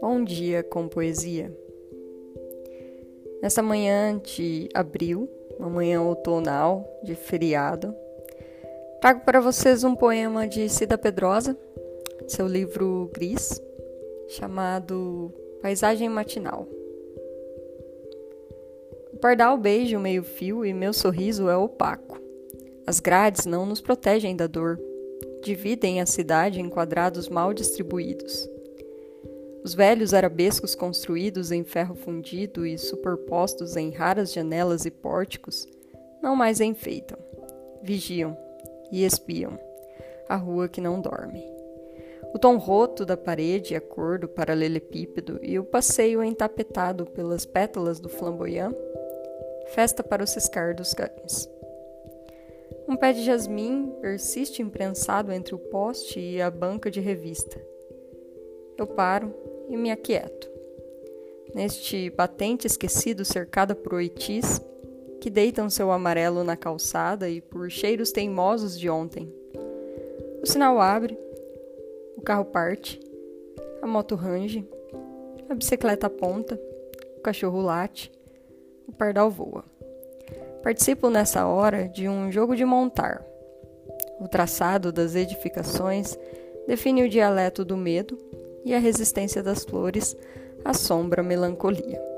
Bom dia com poesia. Nessa manhã de abril, uma manhã outonal de feriado, trago para vocês um poema de Cida Pedrosa, seu livro Gris, chamado Paisagem Matinal. O pardal beija o meio-fio e meu sorriso é opaco. As grades não nos protegem da dor, dividem a cidade em quadrados mal distribuídos. Os velhos arabescos construídos em ferro fundido e superpostos em raras janelas e pórticos não mais enfeitam, vigiam e espiam a rua que não dorme. O tom roto da parede, a cor do paralelepípedo e o passeio entapetado pelas pétalas do flamboyant, festa para o ciscar dos cães. Um pé de jasmim persiste imprensado entre o poste e a banca de revista. Eu paro e me aquieto. Neste batente esquecido cercada por oitis, que deitam seu amarelo na calçada e por cheiros teimosos de ontem. O sinal abre, o carro parte, a moto range, a bicicleta aponta, o cachorro late, o pardal voa. Participo nessa hora de um jogo de montar. O traçado das edificações define o dialeto do medo e a resistência das flores assombra a melancolia.